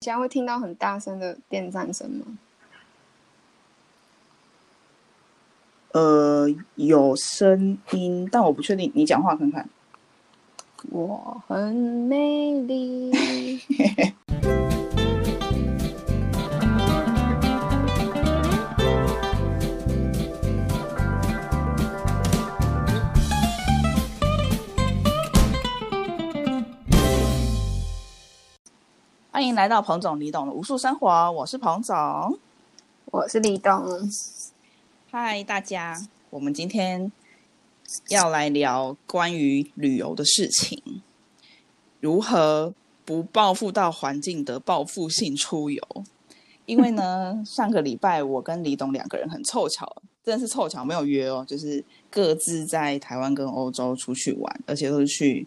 现在会听到很大声的电站声吗？呃，有声音，但我不确定。你讲话看看。我很美丽。欢迎来到彭总李董的无数生活，我是彭总，我是李董。嗨，大家，我们今天要来聊关于旅游的事情，如何不报复到环境的报复性出游。因为呢，上个礼拜我跟李董两个人很凑巧，真的是凑巧，没有约哦，就是各自在台湾跟欧洲出去玩，而且都是去。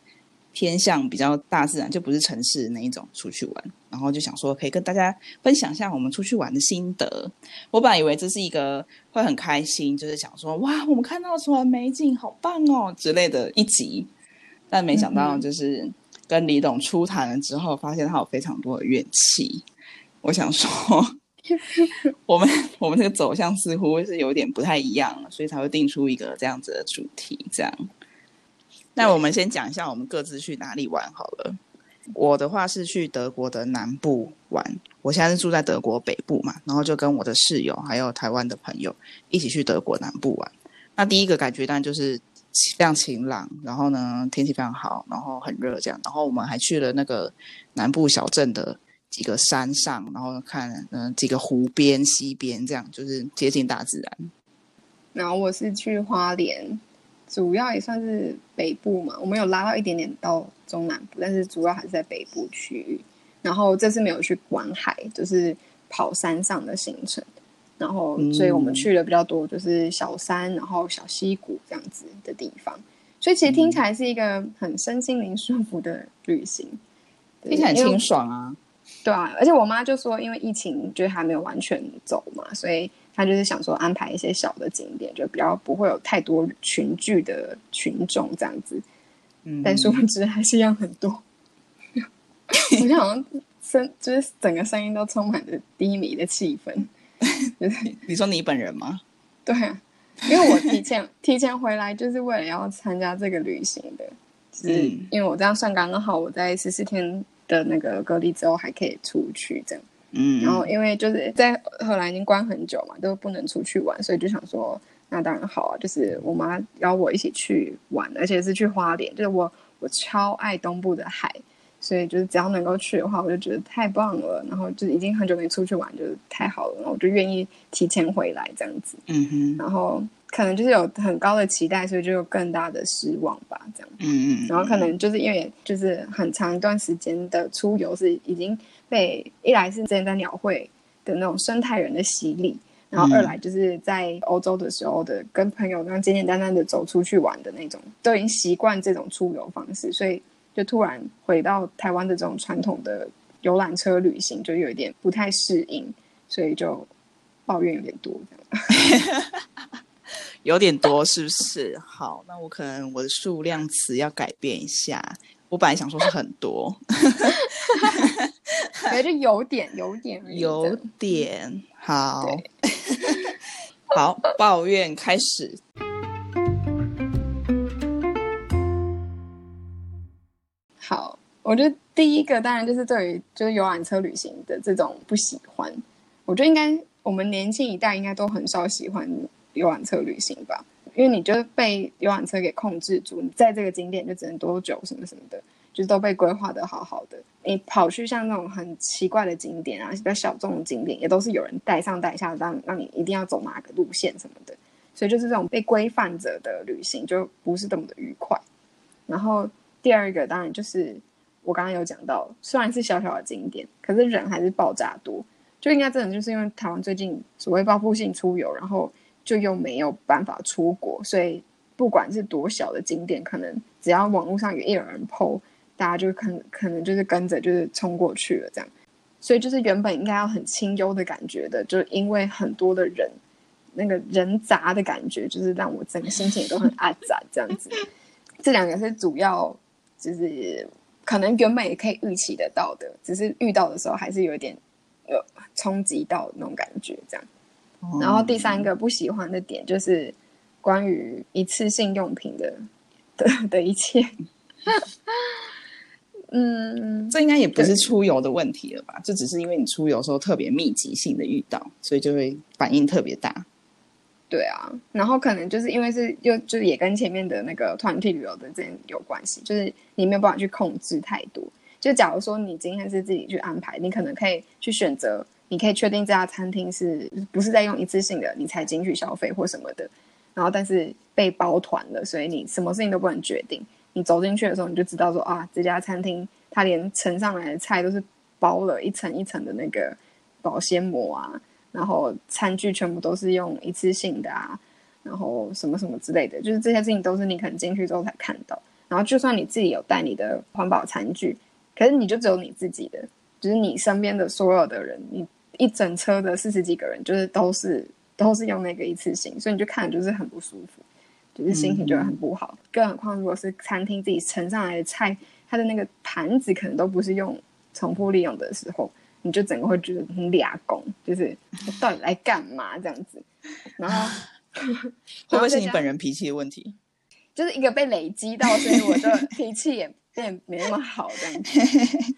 偏向比较大自然，就不是城市那一种出去玩，然后就想说可以跟大家分享一下我们出去玩的心得。我本来以为这是一个会很开心，就是想说哇，我们看到什么美景，好棒哦之类的一集，但没想到就是跟李董初谈了之后，发现他有非常多的怨气。我想说，我们我们这个走向似乎是有点不太一样，所以才会定出一个这样子的主题，这样。那我们先讲一下我们各自去哪里玩好了。我的话是去德国的南部玩，我现在是住在德国北部嘛，然后就跟我的室友还有台湾的朋友一起去德国南部玩。那第一个感觉当然就是非常晴朗，然后呢天气非常好，然后很热这样。然后我们还去了那个南部小镇的几个山上，然后看嗯几个湖边、溪边这样，就是接近大自然。然后我是去花莲。主要也算是北部嘛，我们有拉到一点点到中南部，但是主要还是在北部区域。然后这次没有去观海，就是跑山上的行程。然后，所以我们去了比较多，就是小山，然后小溪谷这样子的地方。所以其实听起来是一个很身心灵舒服的旅行，听起来很清爽啊。对啊，而且我妈就说，因为疫情就还没有完全走嘛，所以。她就是想说安排一些小的景点，就比较不会有太多群聚的群众这样子。嗯，但殊不知还是一样很多。我就好像声，就是整个声音都充满着低迷的气氛。就是你说你本人吗？对啊，因为我提前提前回来，就是为了要参加这个旅行的。是因为我这样算刚刚好，我在十四天的那个隔离之后还可以出去这样。嗯，然后因为就是在荷兰已经关很久嘛，都不能出去玩，所以就想说，那当然好啊，就是我妈邀我一起去玩，而且是去花莲，就是我我超爱东部的海，所以就是只要能够去的话，我就觉得太棒了。然后就是已经很久没出去玩，就是太好了，然后我就愿意提前回来这样子。嗯哼，然后可能就是有很高的期待，所以就有更大的失望吧，这样。嗯嗯，然后可能就是因为就是很长一段时间的出游是已经。被一来是之前在鸟会的那种生态人的洗礼，然后二来就是在欧洲的时候的跟朋友那样简简单单的走出去玩的那种，都已经习惯这种出游方式，所以就突然回到台湾的这种传统的游览车旅行，就有一点不太适应，所以就抱怨有点多，有点多是不是？好，那我可能我的数量词要改变一下。我本来想说是很多，觉得有点，有点，有点好，好抱怨开始。好，我觉得第一个当然就是对于就是游览车旅行的这种不喜欢，我觉得应该我们年轻一代应该都很少喜欢游览车旅行吧。因为你就被游览车给控制住，你在这个景点就只能多久什么什么的，就是都被规划的好好。你跑去像那种很奇怪的景点啊，比较小众的景点，也都是有人带上带下，让让你一定要走哪个路线什么的。所以就是这种被规范着的旅行，就不是这么的愉快。然后第二个当然就是我刚刚有讲到，虽然是小小的景点，可是人还是爆炸多，就应该真的就是因为台湾最近所谓报复性出游，然后。就又没有办法出国，所以不管是多小的景点，可能只要网络上有一有人 PO，大家就可能可能就是跟着就是冲过去了这样。所以就是原本应该要很清幽的感觉的，就是因为很多的人，那个人杂的感觉，就是让我整个心情都很暗杂这样子。这两个是主要就是可能原本也可以预期得到的，只是遇到的时候还是有一点呃冲击到那种感觉这样。然后第三个不喜欢的点就是关于一次性用品的的的一切。嗯，这应该也不是出游的问题了吧？这只是因为你出游时候特别密集性的遇到，所以就会反应特别大。对啊，然后可能就是因为是又就是也跟前面的那个团体旅游的这有关系，就是你没有办法去控制太多。就假如说你今天是自己去安排，你可能可以去选择，你可以确定这家餐厅是不是在用一次性的，你才进去消费或什么的。然后但是被包团了，所以你什么事情都不能决定。你走进去的时候，你就知道说啊，这家餐厅它连盛上来的菜都是包了一层一层的那个保鲜膜啊，然后餐具全部都是用一次性的啊，然后什么什么之类的，就是这些事情都是你可能进去之后才看到。然后就算你自己有带你的环保餐具，可是你就只有你自己的，就是你身边的所有的人，你一整车的四十几个人，就是都是都是用那个一次性，所以你就看就是很不舒服。就是心情就会很不好，更何况如果是餐厅自己盛上来的菜，它的那个盘子可能都不是用重复利用的时候，你就整个会觉得很俩工，就是到底来干嘛这样子？然后 会不会是你本人脾气的问题？就是一个被累积到，所以我就脾气也变没那么好这样子，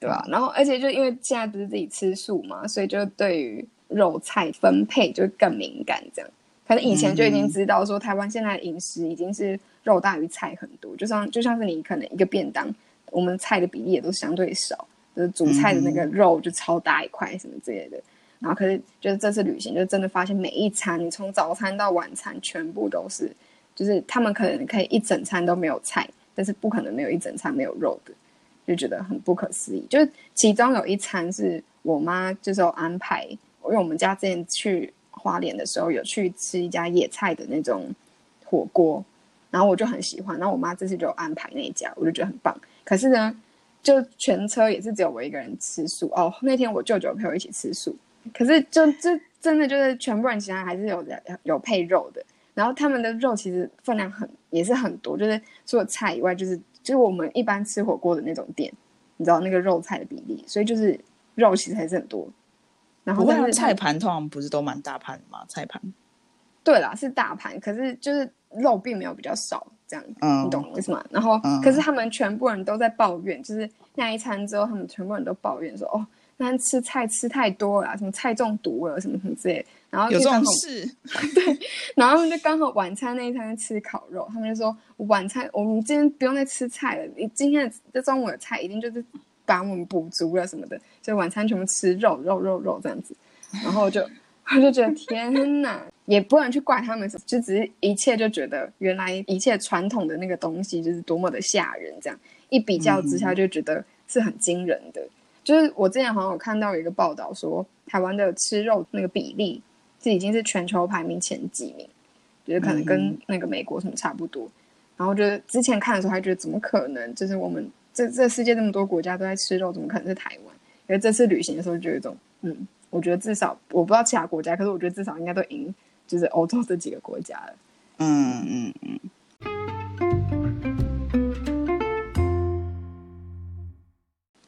对吧？然后而且就因为现在不是自己吃素嘛，所以就对于肉菜分配就更敏感这样。可能以前就已经知道说，台湾现在的饮食已经是肉大于菜很多，就像就像是你可能一个便当，我们菜的比例也都相对少，就是主菜的那个肉就超大一块什么之类的。然后可是就是这次旅行就真的发现每一餐，你从早餐到晚餐全部都是，就是他们可能可以一整餐都没有菜，但是不可能没有一整餐没有肉的，就觉得很不可思议。就是其中有一餐是我妈就是有安排，因为我们家之前去。花莲的时候有去吃一家野菜的那种火锅，然后我就很喜欢。然后我妈这次就安排那一家，我就觉得很棒。可是呢，就全车也是只有我一个人吃素哦。那天我舅舅陪我一起吃素，可是就这真的就是全部人其他还是有有配肉的。然后他们的肉其实分量很也是很多，就是除了菜以外，就是就是我们一般吃火锅的那种店，你知道那个肉菜的比例，所以就是肉其实还是很多。然后但是菜盘通常不是都蛮大盘的吗？菜盘，对啦，是大盘，可是就是肉并没有比较少，这样，嗯你懂意思吗？然后，可是他们全部人都在抱怨，就是那一餐之后，他们全部人都抱怨说：“哦，那天吃菜吃太多了，什么菜中毒了，什么什么之类。”然后有这种事，对，然后他们就刚好晚餐那一餐吃烤肉，他们就说：“晚餐我们今天不用再吃菜了，你今天的这中午的菜一定就是。”把我们补足了什么的，所以晚餐全部吃肉肉肉肉这样子，然后就我就觉得天哪，也不能去怪他们，就只是一切就觉得原来一切传统的那个东西就是多么的吓人，这样一比较之下就觉得是很惊人的。就是我之前好像有看到有一个报道说，台湾的吃肉那个比例是已经是全球排名前几名，就是可能跟那个美国什么差不多。然后就是之前看的时候还觉得怎么可能，就是我们。这这世界这么多国家都在吃肉，怎么可能是台湾？因为这次旅行的时候就有一种，嗯，我觉得至少我不知道其他国家，可是我觉得至少应该都赢，就是欧洲这几个国家了。嗯嗯嗯。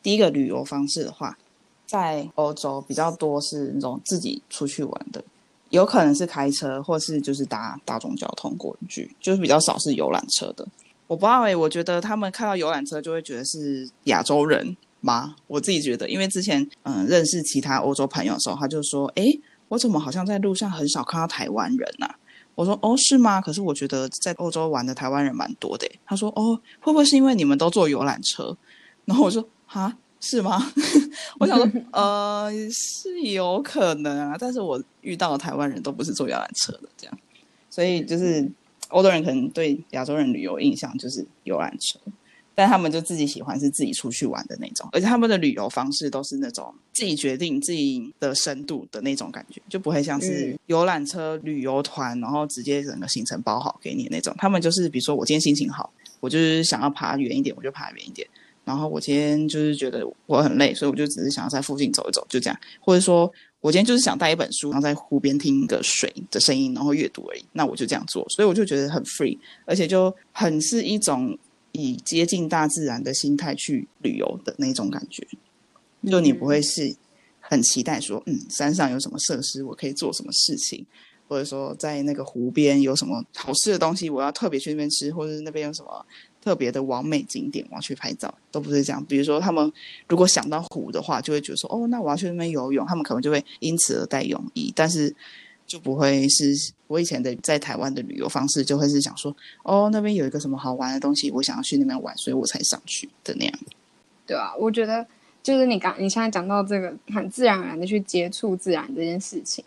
第一个旅游方式的话，在欧洲比较多是那种自己出去玩的，有可能是开车，或是就是搭大众交通工具，就是比较少是游览车的。我不知道哎，我觉得他们看到游览车就会觉得是亚洲人吗？我自己觉得，因为之前嗯认识其他欧洲朋友的时候，他就说：“哎，我怎么好像在路上很少看到台湾人呐？”我说：“哦，是吗？可是我觉得在欧洲玩的台湾人蛮多的。”他说：“哦，会不会是因为你们都坐游览车？”然后我说：“哈，是吗？”我想说：“呃，是有可能啊，但是我遇到的台湾人都不是坐游览车的，这样，所以就是。”欧洲人可能对亚洲人旅游印象就是游览车，但他们就自己喜欢是自己出去玩的那种，而且他们的旅游方式都是那种自己决定自己的深度的那种感觉，就不会像是游览车旅游团，然后直接整个行程包好给你那种。他们就是比如说我今天心情好，我就是想要爬远一点，我就爬远一点。然后我今天就是觉得我很累，所以我就只是想要在附近走一走，就这样，或者说。我今天就是想带一本书，然后在湖边听一个水的声音，然后阅读而已。那我就这样做，所以我就觉得很 free，而且就很是一种以接近大自然的心态去旅游的那种感觉，就你不会是很期待说，嗯，山上有什么设施，我可以做什么事情，或者说在那个湖边有什么好吃的东西，我要特别去那边吃，或者是那边有什么特别的完美景点，我要去拍照，都不是这样。比如说他们如果想到湖的话，就会觉得说，哦，那我要去那边游泳，他们可能就会因此而带泳衣，但是。就不会是我以前的在台湾的旅游方式，就会是想说，哦，那边有一个什么好玩的东西，我想要去那边玩，所以我才上去的那样。对啊，我觉得就是你刚你现在讲到这个很自然而然的去接触自然这件事情，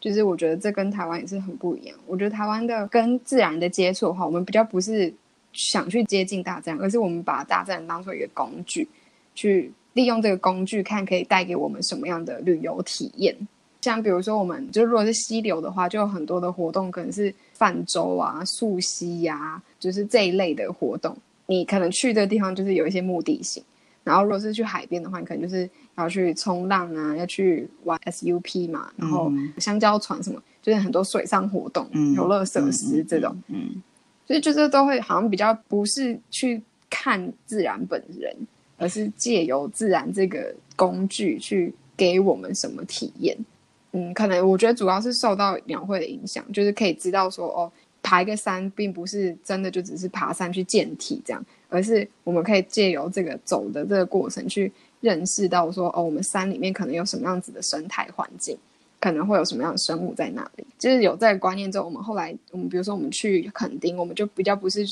就是我觉得这跟台湾也是很不一样。我觉得台湾的跟自然的接触的话，我们比较不是想去接近大自然，而是我们把大自然当做一个工具，去利用这个工具，看可以带给我们什么样的旅游体验。像比如说，我们就如果是溪流的话，就有很多的活动，可能是泛舟啊、溯溪呀，就是这一类的活动。你可能去的地方就是有一些目的性。然后，如果是去海边的话，你可能就是要去冲浪啊，要去玩 SUP 嘛，然后香蕉船什么，就是很多水上活动、游乐设施这种。嗯，所以就是都会好像比较不是去看自然本人，而是借由自然这个工具去给我们什么体验。嗯，可能我觉得主要是受到鸟会的影响，就是可以知道说，哦，爬一个山并不是真的就只是爬山去健体这样，而是我们可以借由这个走的这个过程去认识到说，哦，我们山里面可能有什么样子的生态环境，可能会有什么样的生物在那里。就是有这个观念之后，我们后来，我们比如说我们去垦丁，我们就比较不是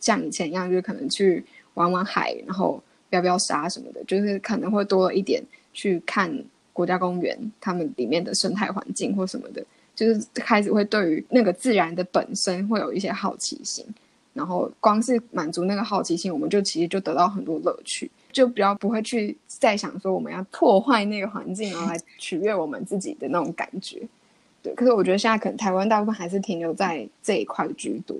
像以前一样，就是可能去玩玩海，然后标标沙什么的，就是可能会多了一点去看。国家公园，他们里面的生态环境或什么的，就是开始会对于那个自然的本身会有一些好奇心，然后光是满足那个好奇心，我们就其实就得到很多乐趣，就比较不会去再想说我们要破坏那个环境，然后来取悦我们自己的那种感觉。对，可是我觉得现在可能台湾大部分还是停留在这一块居多，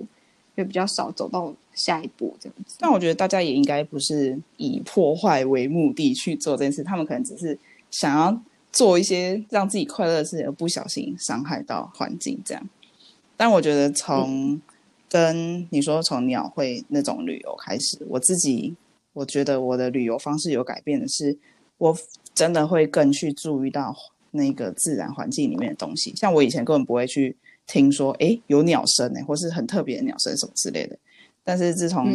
就比较少走到下一步这样子。但我觉得大家也应该不是以破坏为目的去做这件事，他们可能只是。想要做一些让自己快乐的事情，而不小心伤害到环境，这样。但我觉得从跟你说从鸟会那种旅游开始，我自己我觉得我的旅游方式有改变的是，我真的会更去注意到那个自然环境里面的东西。像我以前根本不会去听说，哎，有鸟声哎，或是很特别的鸟声什么之类的。但是自从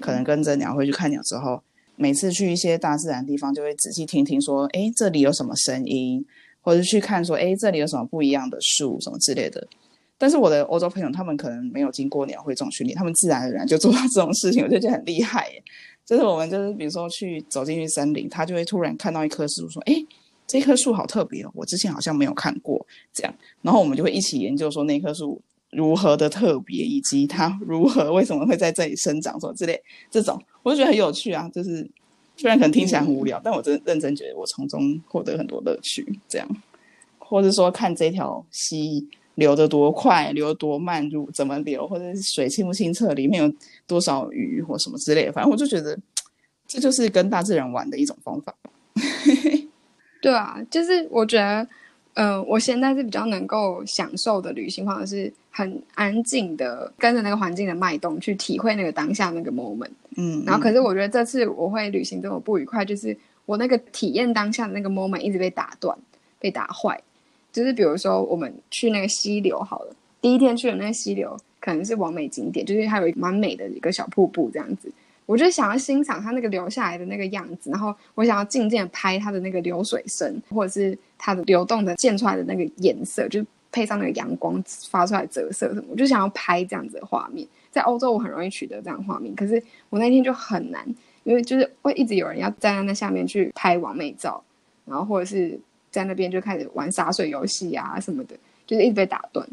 可能跟着鸟会去看鸟之后。每次去一些大自然地方，就会仔细听听说，哎，这里有什么声音，或者去看说，哎，这里有什么不一样的树，什么之类的。但是我的欧洲朋友，他们可能没有经过鸟会这种训练，他们自然而然就做到这种事情，我就觉得很厉害。就是我们就是比如说去走进去森林，他就会突然看到一棵树，说，哎，这棵树好特别哦，我之前好像没有看过。这样，然后我们就会一起研究说那棵树如何的特别，以及它如何为什么会在这里生长，什么之类这种。我就觉得很有趣啊，就是虽然可能听起来很无聊，但我真认真觉得我从中获得很多乐趣。这样，或者说看这条溪流得多快，流得多慢，如怎么流，或者是水清不清澈，里面有多少鱼或什么之类的。反正我就觉得这就是跟大自然玩的一种方法。对啊，就是我觉得。呃，我现在是比较能够享受的旅行，方式是很安静的跟着那个环境的脉动去体会那个当下那个 moment。嗯，然后可是我觉得这次我会旅行这么不愉快，就是我那个体验当下的那个 moment 一直被打断、被打坏。就是比如说我们去那个溪流好了，第一天去的那个溪流可能是完美景点，就是它有蛮美的一个小瀑布这样子。我就想要欣赏它那个流下来的那个样子，然后我想要静静的拍它的那个流水声，或者是它的流动的溅出来的那个颜色，就配上那个阳光发出来折射什么，我就想要拍这样子的画面。在欧洲我很容易取得这样画面，可是我那天就很难，因为就是会一直有人要站在那下面去拍完美照，然后或者是在那边就开始玩洒水游戏啊什么的，就是一直被打断。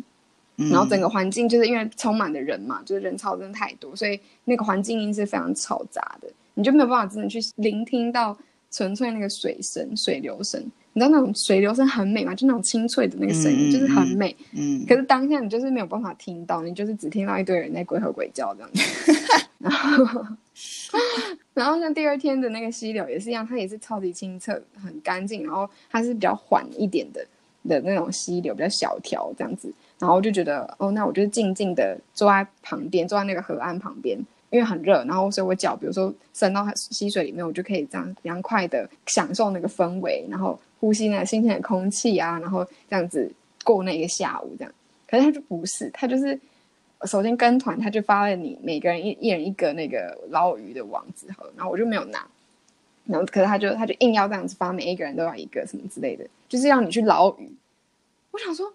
然后整个环境就是因为充满的人嘛，就是人潮真的太多，所以那个环境音是非常嘈杂的，你就没有办法真的去聆听到纯粹那个水声、水流声。你知道那种水流声很美嘛？就那种清脆的那个声音，就是很美。嗯。可是当下你就是没有办法听到，你就是只听到一堆人在鬼吼鬼叫这样子。然后，然后像第二天的那个溪流也是一样，它也是超级清澈、很干净，然后它是比较缓一点的的那种溪流，比较小条这样子。然后我就觉得，哦，那我就静静的坐在旁边，坐在那个河岸旁边，因为很热，然后所以我脚比如说伸到溪水里面，我就可以这样凉快的享受那个氛围，然后呼吸那新鲜的空气啊，然后这样子过那个下午这样。可是他就不是，他就是首先跟团，他就发了你每个人一一人一个那个捞鱼的网子，好，然后我就没有拿，然后可是他就他就硬要这样子发，每一个人都要一个什么之类的，就是让你去捞鱼。我想说，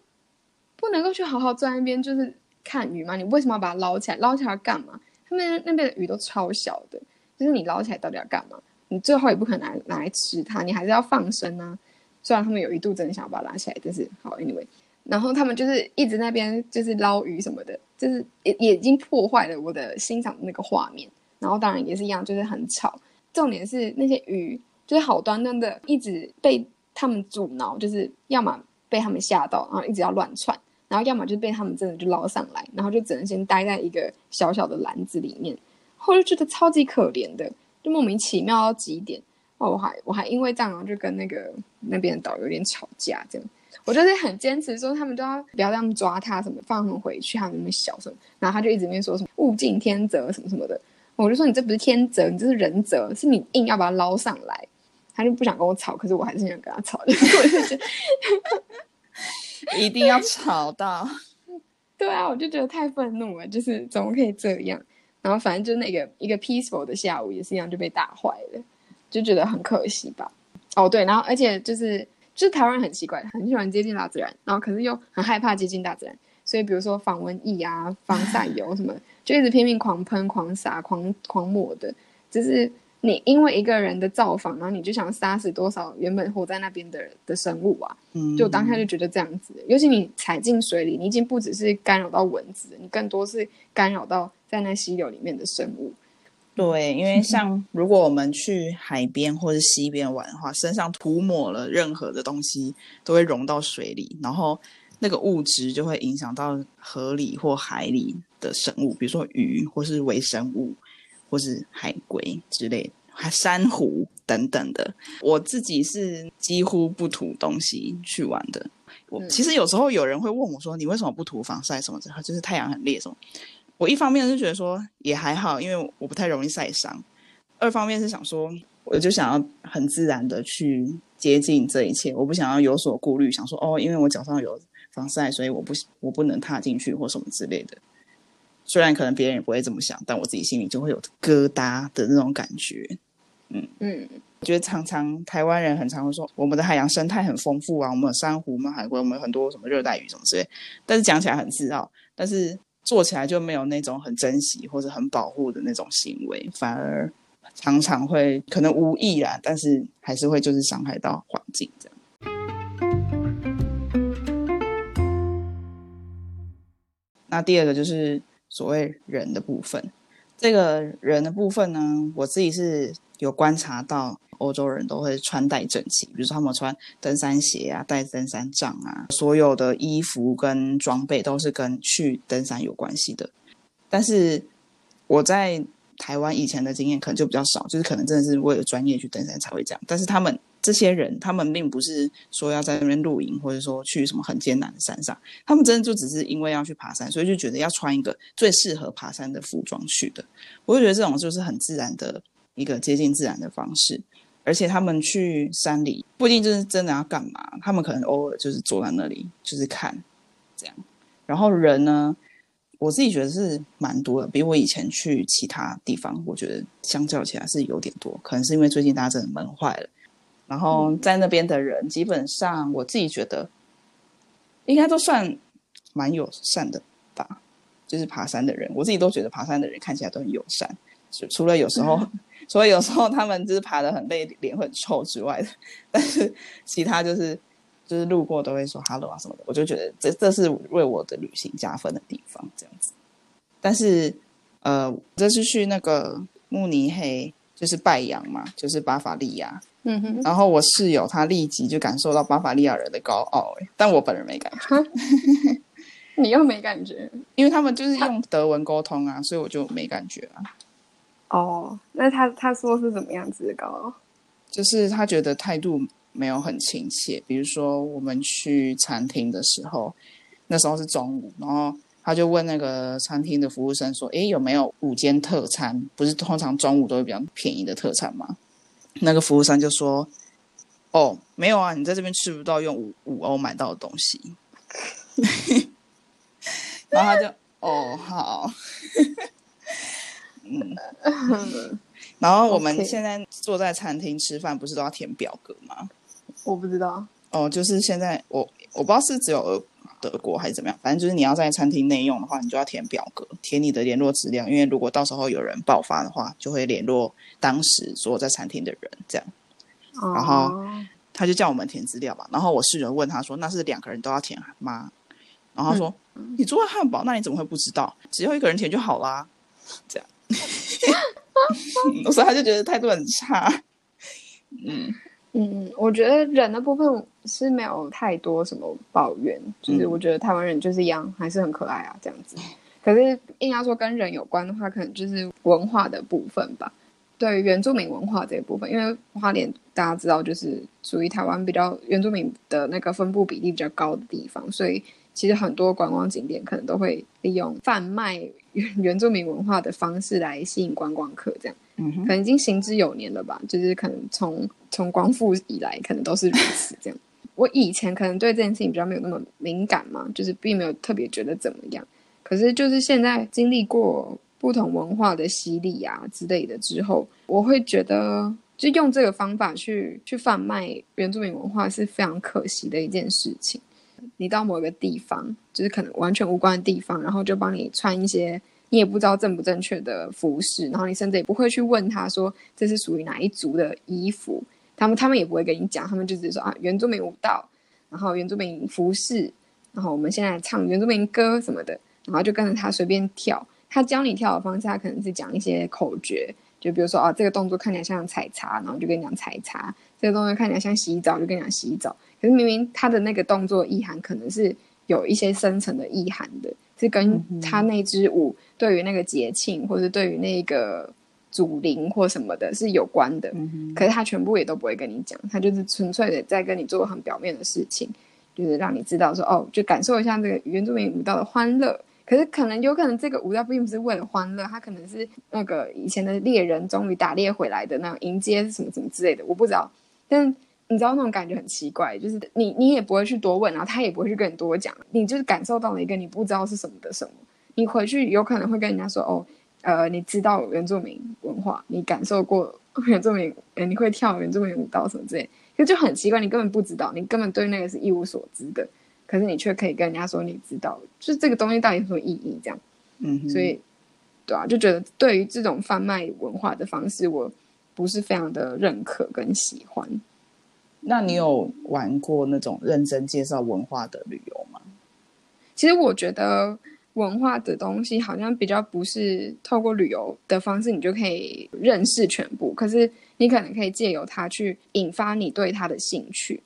不能够去好好坐在那边就是看鱼吗？你为什么要把它捞起来？捞起来干嘛？他们那边的鱼都超小的，就是你捞起来到底要干嘛？你最后也不可能拿拿来吃它，你还是要放生啊。虽然他们有一度真的想把它拉起来，但是好，anyway，然后他们就是一直那边就是捞鱼什么的，就是也也已经破坏了我的欣赏的那个画面。然后当然也是一样，就是很吵。重点是那些鱼就是好端端的，一直被他们阻挠，就是要么被他们吓到，然后一直要乱窜。然后要么就被他们真的就捞上来，然后就只能先待在一个小小的篮子里面，后就觉得超级可怜的，就莫名其妙到极点。哦，我还我还因为这样就跟那个那边的导游有点吵架，这样我就是很坚持说他们都要不要让他们抓他什么放他们回去，他们那么小什么，然后他就一直在说什么物竞天择什么什么的，我就说你这不是天择，你这是人择，是你硬要把它捞上来。他就不想跟我吵，可是我还是想跟他吵，我就觉得。一定要吵到，对啊，我就觉得太愤怒了，就是怎么可以这样？然后反正就那个一个 peaceful 的下午也是一样就被打坏了，就觉得很可惜吧。哦，对，然后而且就是就是台湾很奇怪，很喜欢接近大自然，然后可是又很害怕接近大自然，所以比如说防蚊液啊、防晒油什么，就一直拼命狂喷、狂撒、狂狂抹的，就是。你因为一个人的造访，然后你就想杀死多少原本活在那边的的生物啊？嗯，就当下就觉得这样子。尤其你踩进水里，你已经不只是干扰到蚊子，你更多是干扰到在那溪流里面的生物。对，因为像 如果我们去海边或者溪边玩的话，身上涂抹了任何的东西，都会溶到水里，然后那个物质就会影响到河里或海里的生物，比如说鱼或是微生物。或是海龟之类，还珊瑚等等的。我自己是几乎不涂东西去玩的。我其实有时候有人会问我说：“你为什么不涂防晒什么的？”就是太阳很烈什么。我一方面是觉得说也还好，因为我不太容易晒伤；二方面是想说，我就想要很自然的去接近这一切，我不想要有所顾虑，想说哦，因为我脚上有防晒，所以我不我不能踏进去或什么之类的。虽然可能别人也不会这么想，但我自己心里就会有疙瘩的那种感觉。嗯嗯，我觉得常常台湾人很常会说我们的海洋生态很丰富啊，我们有珊瑚，我们海龟，我们很多什么热带鱼什么之类。但是讲起来很自傲，但是做起来就没有那种很珍惜或者很保护的那种行为，反而常常会可能无意啦，但是还是会就是伤害到环境这样。那第二个就是。所谓人的部分，这个人的部分呢，我自己是有观察到，欧洲人都会穿戴整齐，比如说他们穿登山鞋啊，带登山杖啊，所有的衣服跟装备都是跟去登山有关系的。但是我在台湾以前的经验可能就比较少，就是可能真的是为了专业去登山才会这样。但是他们。这些人，他们并不是说要在那边露营，或者说去什么很艰难的山上，他们真的就只是因为要去爬山，所以就觉得要穿一个最适合爬山的服装去的。我就觉得这种就是很自然的一个接近自然的方式，而且他们去山里不一定就是真的要干嘛，他们可能偶尔就是坐在那里就是看这样。然后人呢，我自己觉得是蛮多的，比我以前去其他地方，我觉得相较起来是有点多，可能是因为最近大家真的闷坏了。然后在那边的人，基本上我自己觉得，应该都算蛮友善的吧。就是爬山的人，我自己都觉得爬山的人看起来都很友善。除了有时候，除了有时候他们就是爬的很累，脸会很臭之外的，但是其他就是就是路过都会说 “hello” 啊什么的。我就觉得这这是为我的旅行加分的地方，这样子。但是呃，这次去那个慕尼黑，就是拜阳嘛，就是巴伐利亚。嗯哼，然后我室友他立即就感受到巴伐利亚人的高傲，哎，但我本人没感觉。你又没感觉？因为他们就是用德文沟通啊，所以我就没感觉啊。哦，那他他说是怎么样子的高傲？就是他觉得态度没有很亲切。比如说我们去餐厅的时候，那时候是中午，然后他就问那个餐厅的服务生说：“诶，有没有午间特餐？不是通常中午都会比较便宜的特餐吗？”那个服务生就说：“哦，没有啊，你在这边吃不到用五五欧买到的东西。”然后他就：“哦，好。”嗯，然后我们现在坐在餐厅吃饭，不是都要填表格吗？我不知道。哦，就是现在我我不知道是只有德国还是怎么样，反正就是你要在餐厅内用的话，你就要填表格，填你的联络资料，因为如果到时候有人爆发的话，就会联络当时所有在餐厅的人，这样。然后他就叫我们填资料吧，然后我室友问他说：“那是两个人都要填吗？”然后他说：“你住在汉堡，那你怎么会不知道？只要一个人填就好啦。”这样。所以他就觉得态度很差。嗯嗯，我觉得人的部分是没有太多什么抱怨，就是我觉得台湾人就是一样，还是很可爱啊，这样子。可是硬要说跟人有关的话，可能就是文化的部分吧。对原住民文化这一部分，因为花莲大家知道，就是属于台湾比较原住民的那个分布比例比较高的地方，所以其实很多观光景点可能都会利用贩卖原 原住民文化的方式来吸引观光客，这样，嗯，可能已经行之有年了吧，就是可能从从光复以来，可能都是如此这样。我以前可能对这件事情比较没有那么敏感嘛，就是并没有特别觉得怎么样，可是就是现在经历过。不同文化的洗礼啊之类的之后，我会觉得就用这个方法去去贩卖原住民文化是非常可惜的一件事情。你到某个地方，就是可能完全无关的地方，然后就帮你穿一些你也不知道正不正确的服饰，然后你甚至也不会去问他说这是属于哪一族的衣服，他们他们也不会跟你讲，他们就只是说啊原住民舞蹈，然后原住民服饰，然后我们现在唱原住民歌什么的，然后就跟着他随便跳。他教你跳的方式，他可能是讲一些口诀，就比如说啊，这个动作看起来像采茶，然后就跟你讲采茶；这个动作看起来像洗澡，就跟你讲洗澡。可是明明他的那个动作意涵可能是有一些深层的意涵的，是跟他那支舞对于那个节庆，或者对于那个祖灵或什么的是有关的。可是他全部也都不会跟你讲，他就是纯粹的在跟你做很表面的事情，就是让你知道说哦，就感受一下这个原住民舞蹈的欢乐。可是可能有可能这个舞蹈并不是为了欢乐，他可能是那个以前的猎人终于打猎回来的那种迎接什么什么之类的，我不知道。但你知道那种感觉很奇怪，就是你你也不会去多问，然后他也不会去跟你多讲，你就是感受到了一个你不知道是什么的什么。你回去有可能会跟人家说哦，呃，你知道原住民文化，你感受过 原住民，呃，你会跳原住民舞蹈什么之类，就就很奇怪，你根本不知道，你根本对那个是一无所知的。可是你却可以跟人家说你知道，就是这个东西到底有什么意义？这样，嗯，所以，对啊，就觉得对于这种贩卖文化的方式，我不是非常的认可跟喜欢。那你有玩过那种认真介绍文化的旅游吗？其实我觉得文化的东西好像比较不是透过旅游的方式，你就可以认识全部。可是你可能可以借由它去引发你对它的兴趣。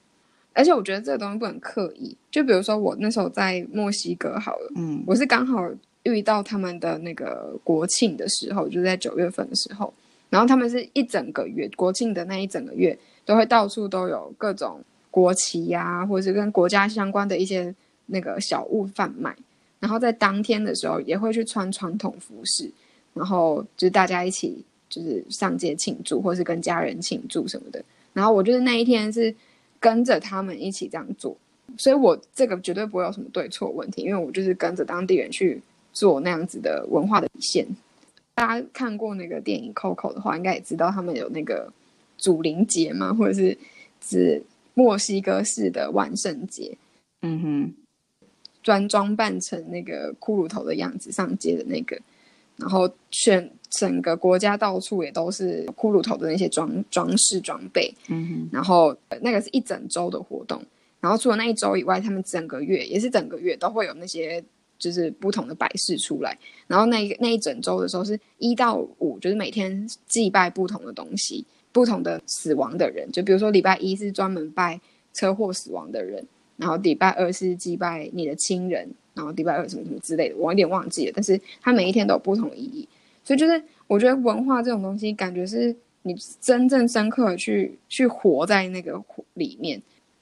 而且我觉得这个东西不能刻意，就比如说我那时候在墨西哥好了，嗯，我是刚好遇到他们的那个国庆的时候，就在九月份的时候，然后他们是一整个月国庆的那一整个月都会到处都有各种国旗呀，或者是跟国家相关的一些那个小物贩卖，然后在当天的时候也会去穿传统服饰，然后就是大家一起就是上街庆祝，或是跟家人庆祝什么的，然后我就是那一天是。跟着他们一起这样做，所以我这个绝对不会有什么对错问题，因为我就是跟着当地人去做那样子的文化的体现。大家看过那个电影《Coco》的话，应该也知道他们有那个祖灵节嘛，或者是指墨西哥式的万圣节。嗯哼，专装扮成那个骷髅头的样子上街的那个，然后全。整个国家到处也都是骷髅头的那些装装饰装备，嗯，然后那个是一整周的活动，然后除了那一周以外，他们整个月也是整个月都会有那些就是不同的摆饰出来，然后那一那一整周的时候是一到五，就是每天祭拜不同的东西，不同的死亡的人，就比如说礼拜一是专门拜车祸死亡的人，然后礼拜二是祭拜你的亲人，然后礼拜二什么什么之类的，我有点忘记了，但是它每一天都有不同意义。所以就是，我觉得文化这种东西，感觉是你真正深刻的去去活在那个里面。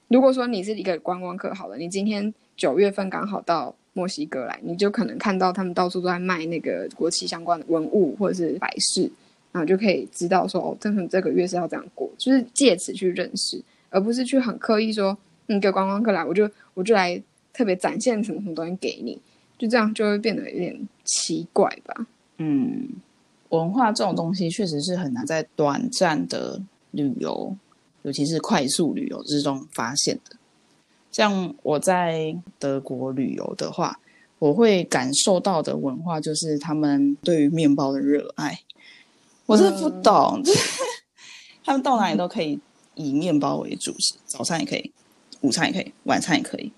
如果说你是一个观光客，好了，你今天九月份刚好到墨西哥来，你就可能看到他们到处都在卖那个国旗相关的文物或者是摆饰，然后就可以知道说哦，这这个月是要这样过，就是借此去认识，而不是去很刻意说，一个观光客来，我就我就来特别展现什么什么东西给你，就这样就会变得有点奇怪吧。嗯，文化这种东西确实是很难在短暂的旅游，尤其是快速旅游之中发现的。像我在德国旅游的话，我会感受到的文化就是他们对于面包的热爱。我是不懂，他们到哪里都可以以面包为主食，早餐也可以，午餐也可以，晚餐也可以。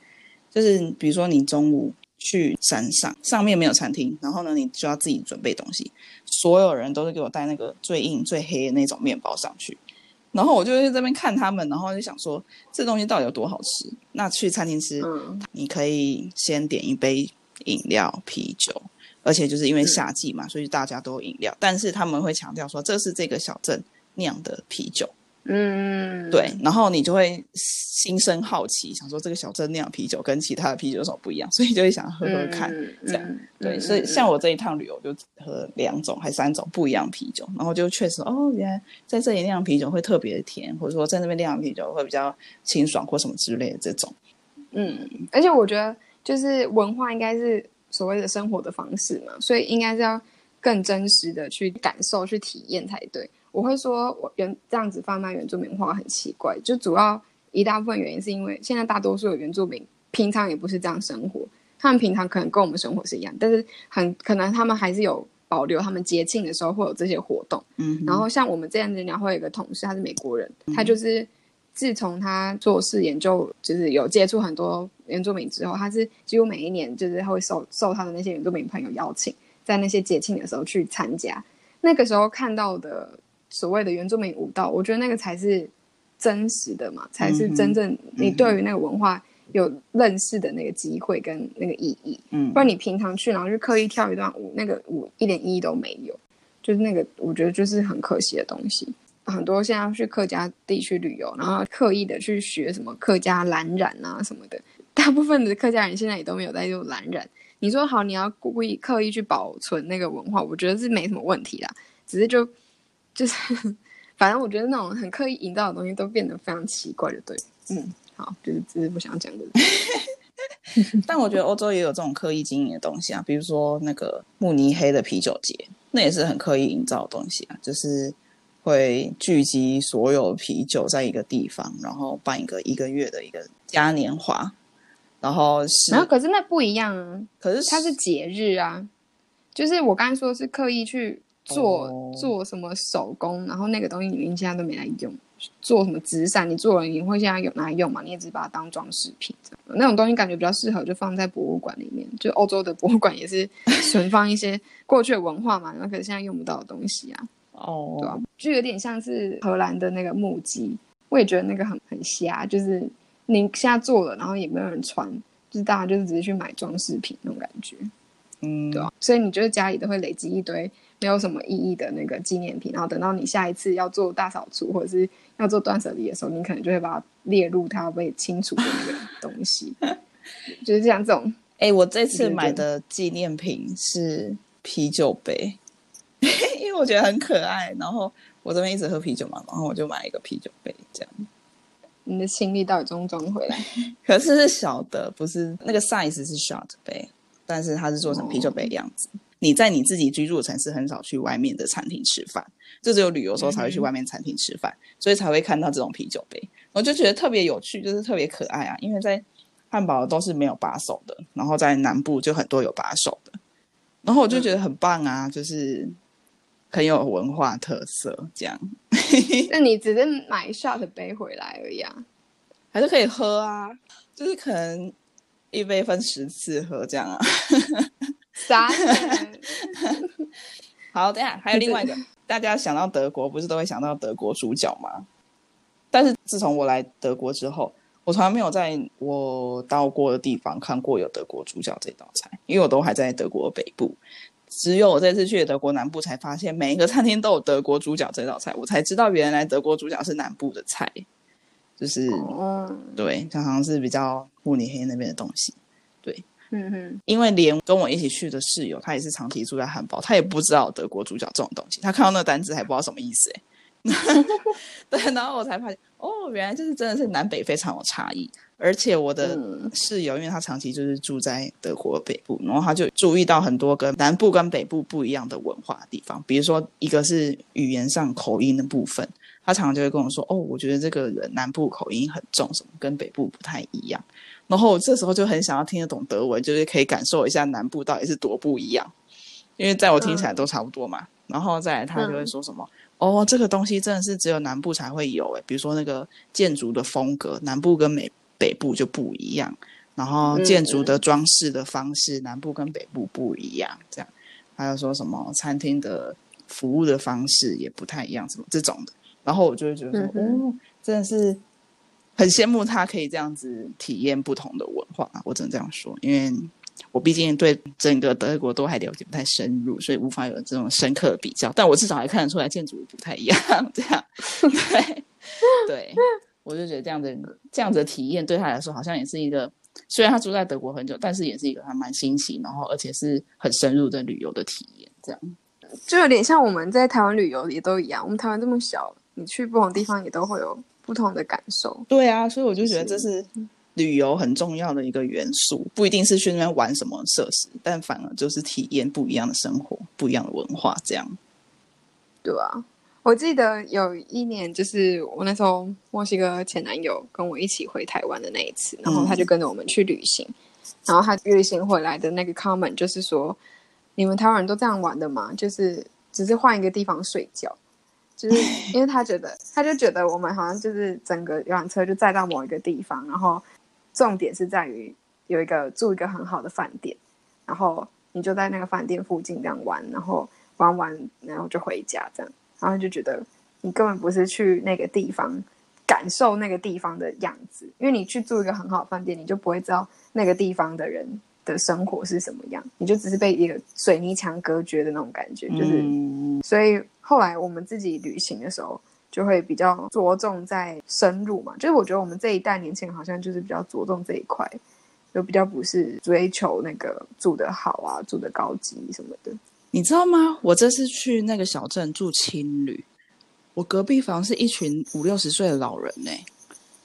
就是比如说你中午去山上，上面没有餐厅，然后呢，你就要自己准备东西。所有人都是给我带那个最硬、最黑的那种面包上去。然后我就在这边看他们，然后就想说这东西到底有多好吃。那去餐厅吃，你可以先点一杯饮料、啤酒，而且就是因为夏季嘛，所以大家都有饮料。但是他们会强调说，这是这个小镇酿的啤酒。嗯，对，然后你就会心生好奇，想说这个小镇酿啤酒跟其他的啤酒有什么不一样，所以就会想喝喝看，这样。对，所以像我这一趟旅游就喝两种还三种不一样啤酒，然后就确实哦，原来在这里酿啤酒会特别的甜，或者说在那边酿啤酒会比较清爽或什么之类的这种。嗯，而且我觉得就是文化应该是所谓的生活的方式嘛，所以应该是要更真实的去感受、去体验才对。我会说，我原这样子贩卖原住民文化很奇怪，就主要一大部分原因是因为现在大多数的原住民平常也不是这样生活，他们平常可能跟我们生活是一样，但是很可能他们还是有保留他们节庆的时候会有这些活动。嗯，然后像我们这样子聊会有一个同事，他是美国人，他就是自从他做事研究，就是有接触很多原住民之后，他是几乎每一年就是会受受他的那些原住民朋友邀请，在那些节庆的时候去参加，那个时候看到的。所谓的原住民舞蹈，我觉得那个才是真实的嘛，才是真正你对于那个文化有认识的那个机会跟那个意义。嗯，不然你平常去，然后就刻意跳一段舞，那个舞一点意义都没有。就是那个，我觉得就是很可惜的东西。很多现在去客家地区旅游，然后刻意的去学什么客家蓝染啊什么的，大部分的客家人现在也都没有在用蓝染。你说好，你要故意刻意去保存那个文化，我觉得是没什么问题啦，只是就。就是，反正我觉得那种很刻意营造的东西都变得非常奇怪，就对。嗯，好，就是只是不想讲的。但我觉得欧洲也有这种刻意经营的东西啊，比如说那个慕尼黑的啤酒节，那也是很刻意营造的东西啊，就是会聚集所有啤酒在一个地方，然后办一个一个月的一个嘉年华，然后是，然后可是那不一样啊，可是它是节日啊，就是我刚才说是刻意去。做做什么手工，然后那个东西你现在都没来用。做什么纸伞，你做了你会现在有拿来用吗？你也只把它当装饰品。那种东西感觉比较适合就放在博物馆里面。就欧洲的博物馆也是存放一些过去的文化嘛，然后可是现在用不到的东西啊。哦，对啊？就有点像是荷兰的那个木屐，我也觉得那个很很瞎。就是你现在做了，然后也没有人穿，就是大家就是直接去买装饰品那种感觉。嗯，对啊。所以你就是家里都会累积一堆。没有什么意义的那个纪念品，然后等到你下一次要做大扫除或者是要做断舍离的时候，你可能就会把它列入它被清除的那个 东西，就是这样。这种，哎，我这次买的纪念品是啤酒杯，因为我觉得很可爱。然后我这边一直喝啤酒嘛，然后我就买一个啤酒杯，这样。你的心力到底装不装回来？可是是小的，不是那个 size 是 shot 杯，但是它是做成啤酒杯的样子。你在你自己居住的城市很少去外面的餐厅吃饭，就只有旅游时候才会去外面餐厅吃饭，所以才会看到这种啤酒杯。我就觉得特别有趣，就是特别可爱啊！因为在汉堡都是没有把手的，然后在南部就很多有把手的，然后我就觉得很棒啊，就是很有文化特色这样。那你只是买 shot 杯回来而已啊，还是可以喝啊？就是可能一杯分十次喝这样啊。啥？好，等下还有另外一个，大家想到德国不是都会想到德国猪脚吗？但是自从我来德国之后，我从来没有在我到过的地方看过有德国猪脚这道菜，因为我都还在德国北部。只有我这次去德国南部才发现，每一个餐厅都有德国猪脚这道菜，我才知道原来德国猪脚是南部的菜，就是对，它好像是比较慕尼黑那边的东西，对。嗯哼，因为连跟我一起去的室友，他也是长期住在汉堡，他也不知道德国猪脚这种东西，他看到那个单字还不知道什么意思哎。对，然后我才发现，哦，原来就是真的是南北非常有差异。而且我的室友，因为他长期就是住在德国北部，然后他就注意到很多跟南部跟北部不一样的文化地方，比如说一个是语言上口音的部分，他常常就会跟我说，哦，我觉得这个人南部口音很重，什么跟北部不太一样。然后我这时候就很想要听得懂德文，就是可以感受一下南部到底是多不一样，因为在我听起来都差不多嘛。然后再来他就会说什么。哦，这个东西真的是只有南部才会有诶，比如说那个建筑的风格，南部跟美北部就不一样。然后建筑的装饰的方式，南部跟北部不一样。这样，还有说什么餐厅的服务的方式也不太一样，什么这种的。然后我就会觉得说，哦，真的是很羡慕他可以这样子体验不同的文化。我只能这样说，因为。我毕竟对整个德国都还了解不太深入，所以无法有这种深刻的比较。但我至少还看得出来建筑不太一样，这样对对，我就觉得这样的这样子的体验对他来说好像也是一个，虽然他住在德国很久，但是也是一个还蛮新奇，然后而且是很深入的旅游的体验。这样就有点像我们在台湾旅游也都一样，我们台湾这么小，你去不同地方也都会有不同的感受。对啊，所以我就觉得这是。旅游很重要的一个元素，不一定是去那边玩什么设施，但反而就是体验不一样的生活、不一样的文化，这样。对啊，我记得有一年，就是我那时候墨西哥前男友跟我一起回台湾的那一次，然后他就跟着我们去旅行，然后他旅行回来的那个 comment 就是说：“你们台湾人都这样玩的吗？就是只是换一个地方睡觉，就是因为他觉得，他就觉得我们好像就是整个游览车就载到某一个地方，然后。”重点是在于有一个住一个很好的饭店，然后你就在那个饭店附近这样玩，然后玩完然后就回家这样，然后就觉得你根本不是去那个地方感受那个地方的样子，因为你去住一个很好的饭店，你就不会知道那个地方的人的生活是什么样，你就只是被一个水泥墙隔绝的那种感觉，就是所以后来我们自己旅行的时候。就会比较着重在深入嘛，就是我觉得我们这一代年轻人好像就是比较着重这一块，就比较不是追求那个住的好啊，住的高级什么的。你知道吗？我这次去那个小镇住青旅，我隔壁房是一群五六十岁的老人呢，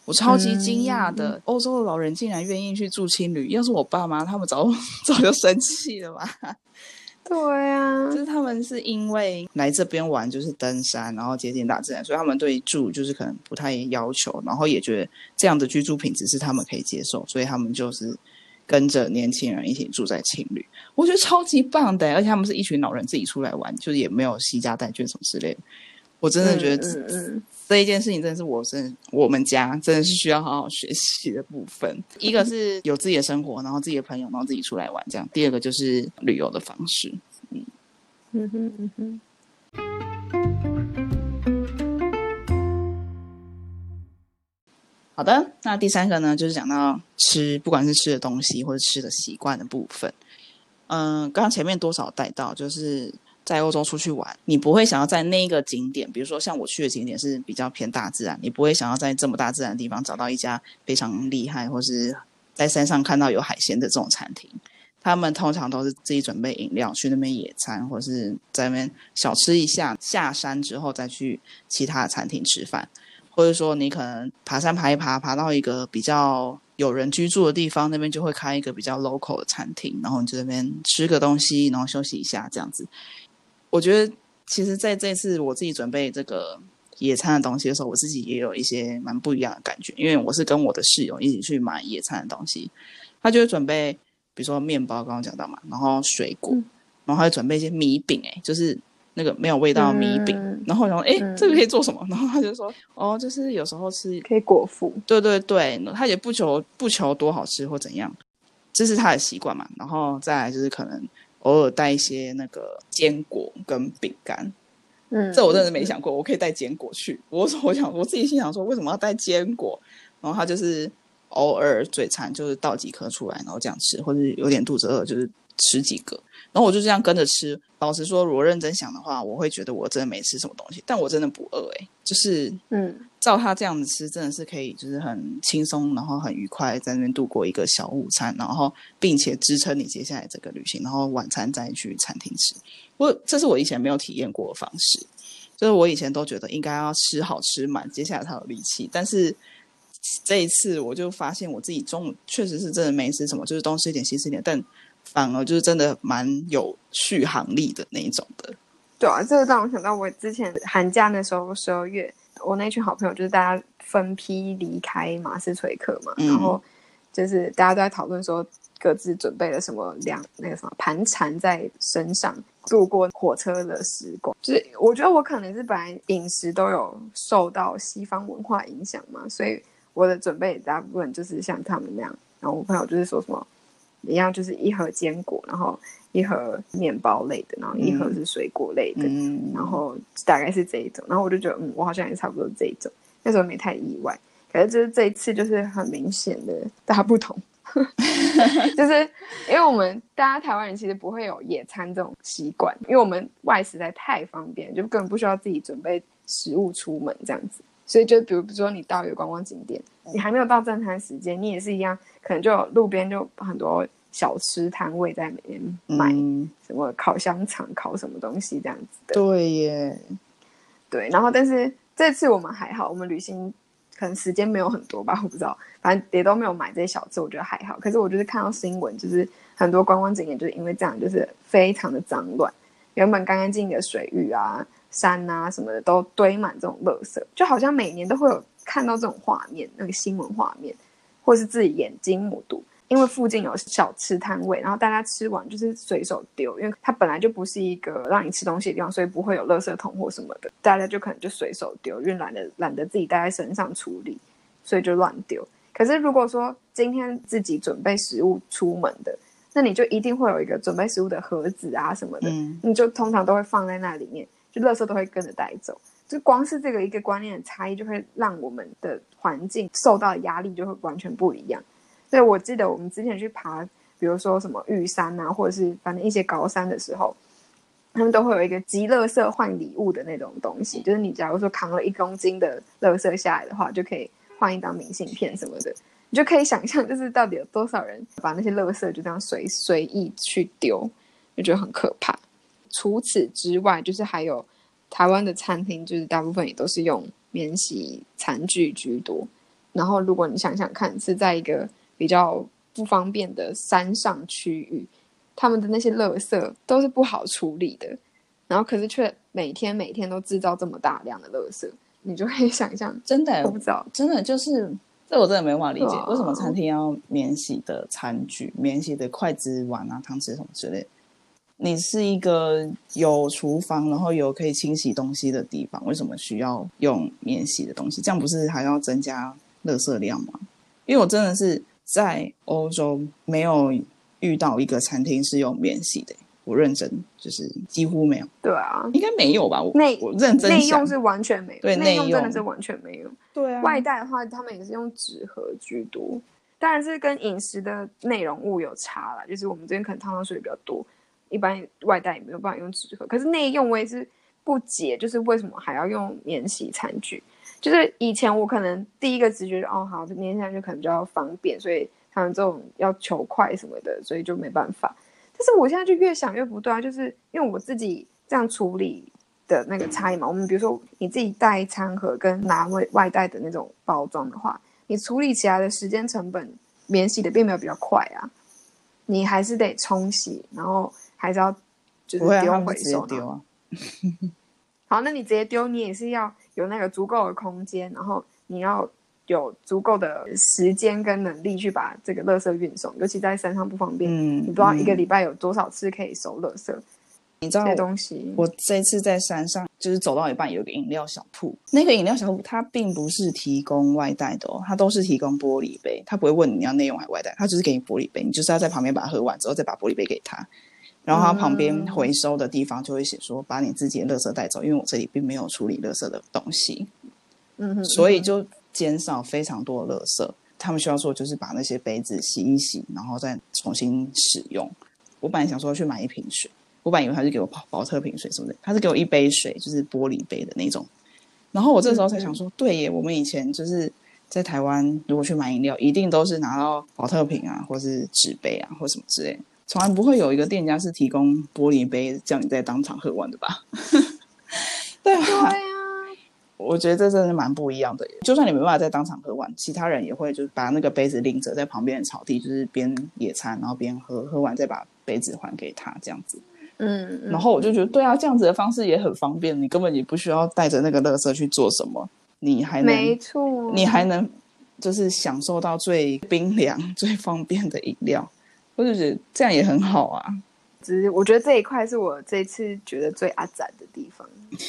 我超级惊讶的，欧洲的老人竟然愿意去住青旅，要是我爸妈，他们早 早就生气了吧。对啊，就是他们是因为来这边玩，就是登山，然后接近大自然，所以他们对住就是可能不太要求，然后也觉得这样的居住品质是他们可以接受，所以他们就是跟着年轻人一起住在青旅。我觉得超级棒的，而且他们是一群老人自己出来玩，就是也没有惜家带眷什么之类的。我真的觉得。这一件事情真的是我真我们家真的是需要好好学习的部分。一个是有自己的生活，然后自己的朋友，然后自己出来玩这样。第二个就是旅游的方式。嗯嗯哼嗯哼。好的，那第三个呢，就是讲到吃，不管是吃的东西或者吃的习惯的部分。嗯，刚刚前面多少带到就是。在欧洲出去玩，你不会想要在那个景点，比如说像我去的景点是比较偏大自然，你不会想要在这么大自然的地方找到一家非常厉害，或是在山上看到有海鲜的这种餐厅。他们通常都是自己准备饮料去那边野餐，或是在那边小吃一下，下山之后再去其他的餐厅吃饭，或者说你可能爬山爬一爬，爬到一个比较有人居住的地方，那边就会开一个比较 local 的餐厅，然后你就那边吃个东西，然后休息一下这样子。我觉得，其实在这次我自己准备这个野餐的东西的时候，我自己也有一些蛮不一样的感觉。因为我是跟我的室友一起去买野餐的东西，他就会准备，比如说面包，刚刚讲到嘛，然后水果，然后还准备一些米饼，哎，就是那个没有味道的米饼。然后然后，哎，这个可以做什么？然后他就说，哦，就是有时候吃可以果腹。对对对，他也不求不求多好吃或怎样，这是他的习惯嘛。然后再来就是可能。偶尔带一些那个坚果跟饼干，嗯，这我真的没想过，我可以带坚果去。我说，我想我自己心想说，为什么要带坚果？然后他就是偶尔嘴馋，就是倒几颗出来，然后这样吃，或者有点肚子饿，就是吃几个，然后我就这样跟着吃。老实说，如果认真想的话，我会觉得我真的没吃什么东西，但我真的不饿哎，就是嗯，照他这样子吃，真的是可以，就是很轻松，然后很愉快在那边度过一个小午餐，然后并且支撑你接下来这个旅行，然后晚餐再去餐厅吃。我这是我以前没有体验过的方式，就是我以前都觉得应该要吃好吃满，接下来才有力气，但是。这一次我就发现我自己中午确实是真的没吃什么，就是东吃一点西吃一点，但反而就是真的蛮有续航力的那一种的。对啊，这个让我想到我之前寒假那时候十二月，我那群好朋友就是大家分批离开马斯垂克嘛，然后就是大家都在讨论说各自准备了什么两那个什么盘缠在身上度过火车的时光。就是我觉得我可能是本来饮食都有受到西方文化影响嘛，所以。我的准备大部分就是像他们那样，然后我朋友就是说什么一样，就是一盒坚果，然后一盒面包类的，然后一盒是水果类的，然后大概是这一种。然后我就觉得，嗯，我好像也差不多这一种，那时候没太意外。可是就是这一次就是很明显的大不同，就是因为我们大家台湾人其实不会有野餐这种习惯，因为我们外食在太方便，就根本不需要自己准备食物出门这样子。所以就比如说你到一个观光景点，你还没有到正餐时间，你也是一样，可能就路边就很多小吃摊位在那边卖什么烤香肠、烤什么东西这样子的。对耶，对。然后但是这次我们还好，我们旅行可能时间没有很多吧，我不知道，反正也都没有买这些小吃，我觉得还好。可是我就是看到新闻，就是很多观光景点就是因为这样，就是非常的脏乱，原本干干净净的水域啊。山啊什么的都堆满这种垃圾，就好像每年都会有看到这种画面，那个新闻画面，或是自己眼睛目睹。因为附近有小吃摊位，然后大家吃完就是随手丢，因为它本来就不是一个让你吃东西的地方，所以不会有垃圾桶或什么的，大家就可能就随手丢，因为懒得懒得自己带在身上处理，所以就乱丢。可是如果说今天自己准备食物出门的，那你就一定会有一个准备食物的盒子啊什么的，你就通常都会放在那里面。就垃圾都会跟着带走，就光是这个一个观念的差异，就会让我们的环境受到的压力就会完全不一样。所以我记得我们之前去爬，比如说什么玉山啊，或者是反正一些高山的时候，他们都会有一个集垃圾换礼物的那种东西，就是你假如说扛了一公斤的垃圾下来的话，就可以换一张明信片什么的。你就可以想象，就是到底有多少人把那些垃圾就这样随随意去丢，就觉得很可怕。除此之外，就是还有台湾的餐厅，就是大部分也都是用免洗餐具居多。然后，如果你想想看，是在一个比较不方便的山上区域，他们的那些垃圾都是不好处理的。然后，可是却每天每天都制造这么大量的垃圾，你就可以想象，真的我不知道，真的就是这，我真的没办法理解，为什么餐厅要免洗的餐具、免洗的筷子、碗啊、汤匙什么之类。你是一个有厨房，然后有可以清洗东西的地方，为什么需要用免洗的东西？这样不是还要增加垃圾量吗？因为我真的是在欧洲没有遇到一个餐厅是用免洗的，我认真就是几乎没有。对啊，应该没有吧？内我认真内用是完全没有，对内用真的是完全没有。对啊，外带的话，他们也是用纸盒居多，当然是跟饮食的内容物有差了，就是我们这边可能汤汤水比较多。一般外带也没有办法用纸盒，可是内用我也是不解，就是为什么还要用免洗餐具？就是以前我可能第一个直觉哦，好，免洗餐具可能比较方便，所以他们这种要求快什么的，所以就没办法。但是我现在就越想越不对啊，就是因为我自己这样处理的那个差异嘛。我们比如说你自己带餐盒跟拿外外带的那种包装的话，你处理起来的时间成本，免洗的并没有比较快啊，你还是得冲洗，然后。还是要就是丢回收丢啊。好，那你直接丢，你也是要有那个足够的空间，然后你要有足够的时间跟能力去把这个垃圾运送，尤其在山上不方便。嗯，你不知道一个礼拜有多少次可以收垃圾。你知道东西？我这次在山上，就是走到一半有一个饮料小铺，那个饮料小铺它并不是提供外带的哦，它都是提供玻璃杯，它不会问你要内用还外带，它只是给你玻璃杯，你就是要在旁边把它喝完之后再把玻璃杯给他。然后它旁边回收的地方就会写说，把你自己的垃圾带走，因为我这里并没有处理垃圾的东西，嗯哼，所以就减少非常多的垃圾。他们需要做就是把那些杯子洗一洗，然后再重新使用。我本来想说去买一瓶水，我本来以为他是给我保保特瓶水什么的，他是给我一杯水，就是玻璃杯的那种。然后我这时候才想说，对耶，我们以前就是在台湾，如果去买饮料，一定都是拿到保特瓶啊，或是纸杯啊，或什么之类，从来不会有一个店家是提供玻璃杯叫你在当场喝完的吧？对啊，对啊，我觉得这真的蛮不一样的。就算你没办法在当场喝完，其他人也会就是把那个杯子拎着在旁边的草地，就是边野餐然后边喝，喝完再把杯子还给他这样子。嗯，然后我就觉得，对啊，这样子的方式也很方便，你根本也不需要带着那个垃圾去做什么，你还能，没错，你还能就是享受到最冰凉、最方便的饮料，我就觉得这样也很好啊。只是我觉得这一块是我这次觉得最阿展的地方，嗯，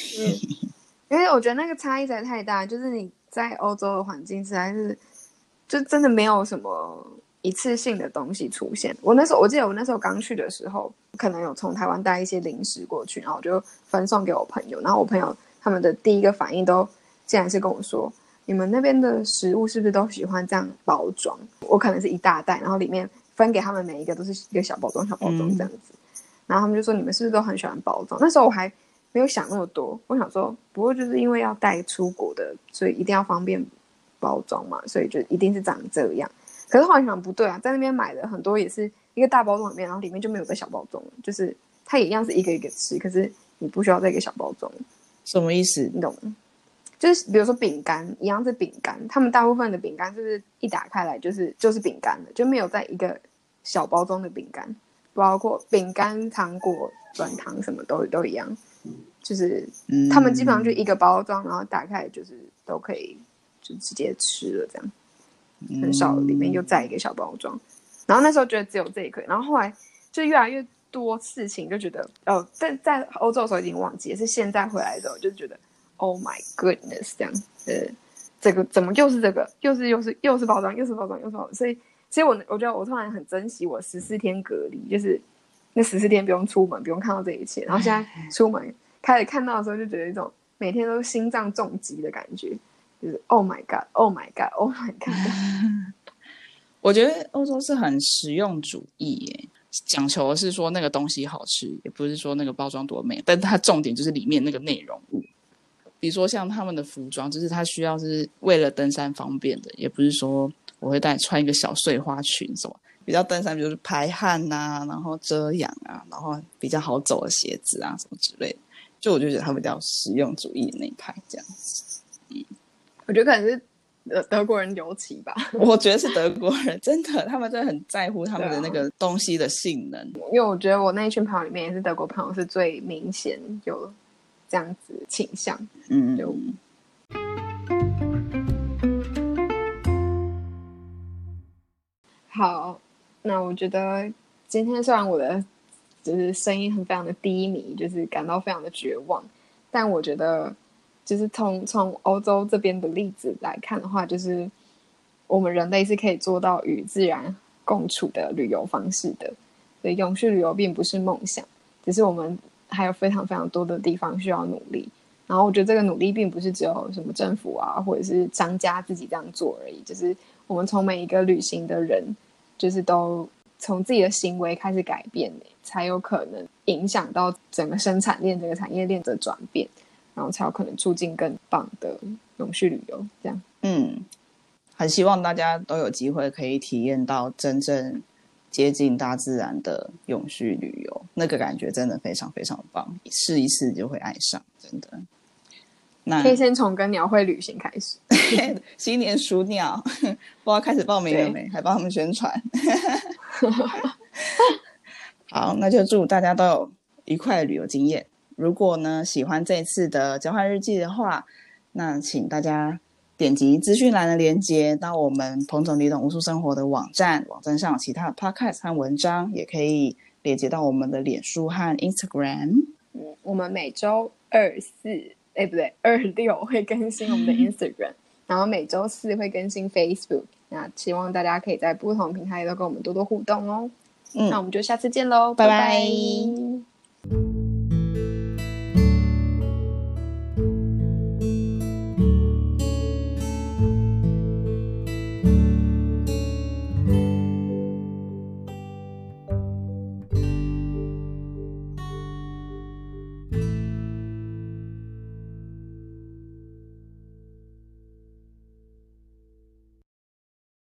因为我觉得那个差异实在太大，就是你在欧洲的环境实在是，就真的没有什么一次性的东西出现。我那时候我记得我那时候刚去的时候，可能有从台湾带一些零食过去，然后我就分送给我朋友，然后我朋友他们的第一个反应都竟然是跟我说：“你们那边的食物是不是都喜欢这样包装？”我可能是一大袋，然后里面分给他们每一个都是一个小包装、小包装这样子。然后他们就说：“你们是不是都很喜欢包装？”那时候我还没有想那么多，我想说，不过就是因为要带出国的，所以一定要方便包装嘛，所以就一定是长这样。可是后来想不对啊，在那边买的很多也是一个大包装里面，然后里面就没有个小包装，就是它也一样是一个一个吃，可是你不需要再一个小包装，什么意思？你懂吗？就是比如说饼干一样是饼干，他们大部分的饼干就是一打开来就是就是饼干的，就没有在一个小包装的饼干。包括饼干、糖果、软糖什么都都一样，就是他们基本上就一个包装，然后打开就是都可以就直接吃了，这样很少里面又再一个小包装。然后那时候觉得只有这一颗，然后后来就越来越多事情，就觉得哦，在在欧洲的时候已经忘记，是现在回来的时候就觉得 Oh my goodness，这样呃，这个怎么又是这个，又是又是又是包装，又是包装，又是包装，所以。所以我我觉得我突然很珍惜我十四天隔离，就是那十四天不用出门，不用看到这一切。然后现在出门开始看到的时候，就觉得一种每天都心脏重击的感觉，就是 Oh my God，Oh my God，Oh my God。我觉得欧洲是很实用主义耶，讲求的是说那个东西好吃，也不是说那个包装多美，但它重点就是里面那个内容物。比如说像他们的服装，就是他需要是为了登山方便的，也不是说。我会带穿一个小碎花裙，什么比较登山，比如说排汗呐，然后遮阳啊，然后比较好走的鞋子啊，什么之类的。就我就觉得他比较实用主义的那一派，这样子。嗯，我觉得可能是德德国人尤其吧。我觉得是德国人，真的，他们真的很在乎他们的那个东西的性能。因为我觉得我那一群朋友里面，也是德国朋友是最明显有这样子倾向。嗯，就。好，那我觉得今天虽然我的就是声音很非常的低迷，就是感到非常的绝望，但我觉得就是从从欧洲这边的例子来看的话，就是我们人类是可以做到与自然共处的旅游方式的。所以永续旅游并不是梦想，只是我们还有非常非常多的地方需要努力。然后我觉得这个努力并不是只有什么政府啊，或者是商家自己这样做而已，就是我们从每一个旅行的人。就是都从自己的行为开始改变，才有可能影响到整个生产链、整个产业链的转变，然后才有可能促进更棒的永续旅游。这样，嗯，很希望大家都有机会可以体验到真正接近大自然的永续旅游，那个感觉真的非常非常棒，试一试就会爱上，真的。那可以先从跟鸟会旅行开始。新年数鸟，不知道开始报名了没？还帮他们宣传。好，那就祝大家都有愉快的旅游经验。如果呢喜欢这次的交换日记的话，那请大家点击资讯栏的链接到我们彭总李董无数生活的网站，网站上有其他的 podcast 和文章，也可以连接到我们的脸书和 Instagram。嗯，我们每周二四。哎，不对，二六会更新我们的 Instagram，然后每周四会更新 Facebook。那希望大家可以在不同平台都跟我们多多互动哦。嗯，那我们就下次见喽，拜拜。